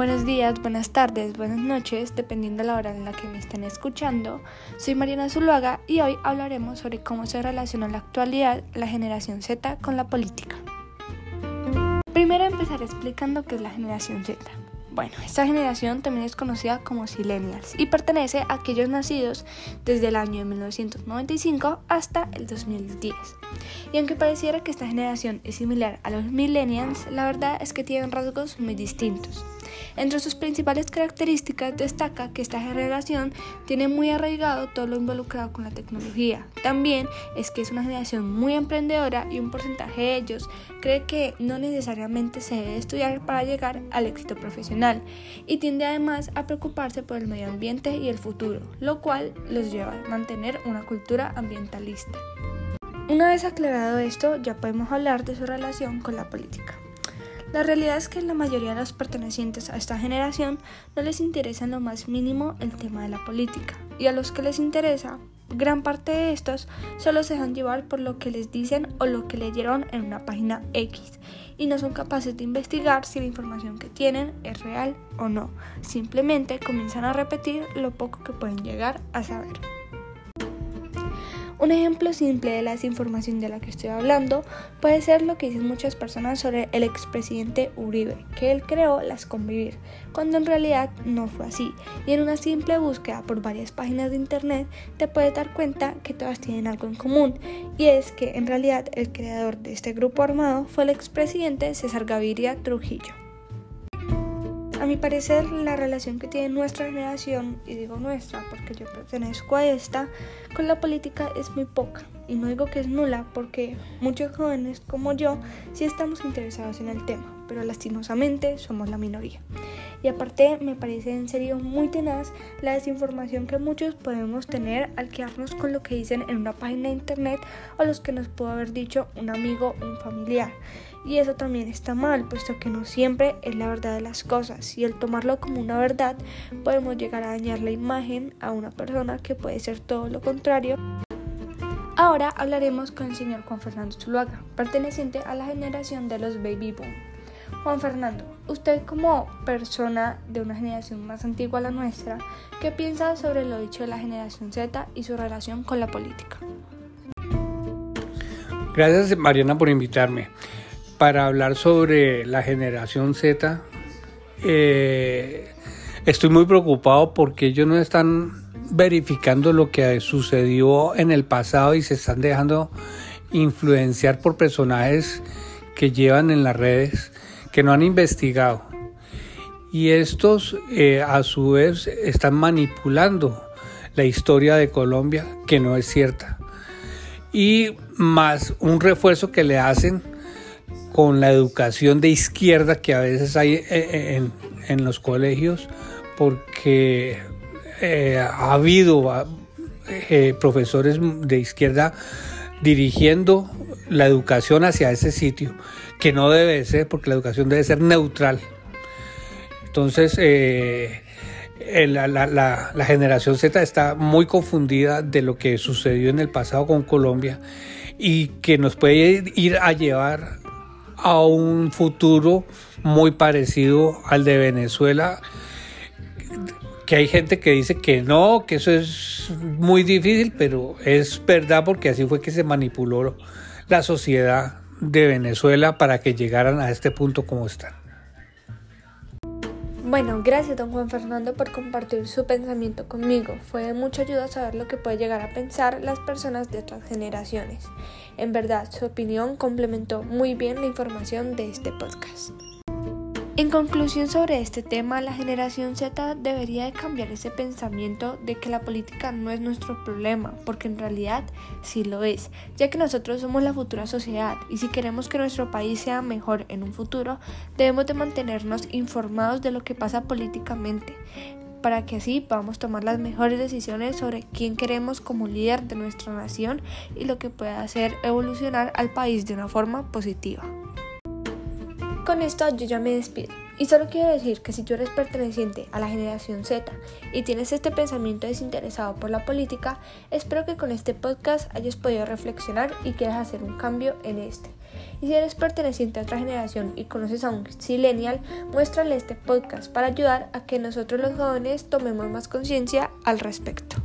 Buenos días, buenas tardes, buenas noches, dependiendo de la hora en la que me estén escuchando. Soy Mariana Zuluaga y hoy hablaremos sobre cómo se relaciona la actualidad la generación Z con la política. Primero empezaré explicando qué es la generación Z. Bueno, esta generación también es conocida como Silenials y pertenece a aquellos nacidos desde el año 1995 hasta el 2010. Y aunque pareciera que esta generación es similar a los Millennials, la verdad es que tienen rasgos muy distintos. Entre sus principales características destaca que esta generación tiene muy arraigado todo lo involucrado con la tecnología. También es que es una generación muy emprendedora y un porcentaje de ellos cree que no necesariamente se debe estudiar para llegar al éxito profesional y tiende además a preocuparse por el medio ambiente y el futuro, lo cual los lleva a mantener una cultura ambientalista. Una vez aclarado esto, ya podemos hablar de su relación con la política. La realidad es que la mayoría de los pertenecientes a esta generación no les interesa en lo más mínimo el tema de la política, y a los que les interesa, gran parte de estos solo se dejan llevar por lo que les dicen o lo que leyeron en una página X, y no son capaces de investigar si la información que tienen es real o no, simplemente comienzan a repetir lo poco que pueden llegar a saber. Un ejemplo simple de la desinformación de la que estoy hablando puede ser lo que dicen muchas personas sobre el expresidente Uribe, que él creó las convivir, cuando en realidad no fue así. Y en una simple búsqueda por varias páginas de internet te puedes dar cuenta que todas tienen algo en común, y es que en realidad el creador de este grupo armado fue el expresidente César Gaviria Trujillo. A mi parecer, la relación que tiene nuestra generación, y digo nuestra porque yo pertenezco a esta, con la política es muy poca. Y no digo que es nula porque muchos jóvenes como yo sí estamos interesados en el tema, pero lastimosamente somos la minoría. Y aparte me parece en serio muy tenaz la desinformación que muchos podemos tener al quedarnos con lo que dicen en una página de internet o los que nos pudo haber dicho un amigo o un familiar. Y eso también está mal, puesto que no siempre es la verdad de las cosas. Y al tomarlo como una verdad, podemos llegar a dañar la imagen a una persona que puede ser todo lo contrario. Ahora hablaremos con el señor Juan Fernando Zuluaga, perteneciente a la generación de los baby boom. Juan Fernando, usted como persona de una generación más antigua a la nuestra, ¿qué piensa sobre lo dicho de la generación Z y su relación con la política? Gracias Mariana por invitarme para hablar sobre la generación Z. Eh, estoy muy preocupado porque ellos no están verificando lo que sucedió en el pasado y se están dejando influenciar por personajes que llevan en las redes que no han investigado. Y estos eh, a su vez están manipulando la historia de Colombia que no es cierta. Y más un refuerzo que le hacen con la educación de izquierda que a veces hay eh, eh, en, los colegios, porque ha habido profesores de izquierda dirigiendo la educación hacia ese sitio, que no debe ser, porque la educación debe ser neutral. Entonces, la, la, generación Z está muy confundida de lo que sucedió en el pasado con Colombia y que nos puede ir a llevar a un futuro muy parecido al de Venezuela, que hay gente que dice que no, que eso es muy difícil, pero es verdad porque así fue que se manipuló la sociedad de Venezuela para que llegaran a este punto como están. Bueno, gracias don Juan Fernando por compartir su pensamiento conmigo. Fue de mucha ayuda saber lo que puede llegar a pensar las personas de otras generaciones. En verdad, su opinión complementó muy bien la información de este podcast. En conclusión sobre este tema, la generación Z debería de cambiar ese pensamiento de que la política no es nuestro problema, porque en realidad sí lo es, ya que nosotros somos la futura sociedad y si queremos que nuestro país sea mejor en un futuro, debemos de mantenernos informados de lo que pasa políticamente para que así podamos tomar las mejores decisiones sobre quién queremos como líder de nuestra nación y lo que pueda hacer evolucionar al país de una forma positiva. Con esto yo ya me despido. Y solo quiero decir que si tú eres perteneciente a la generación Z y tienes este pensamiento desinteresado por la política, espero que con este podcast hayas podido reflexionar y quieras hacer un cambio en este. Y si eres perteneciente a otra generación y conoces a un silenial, muéstrale este podcast para ayudar a que nosotros los jóvenes tomemos más conciencia al respecto.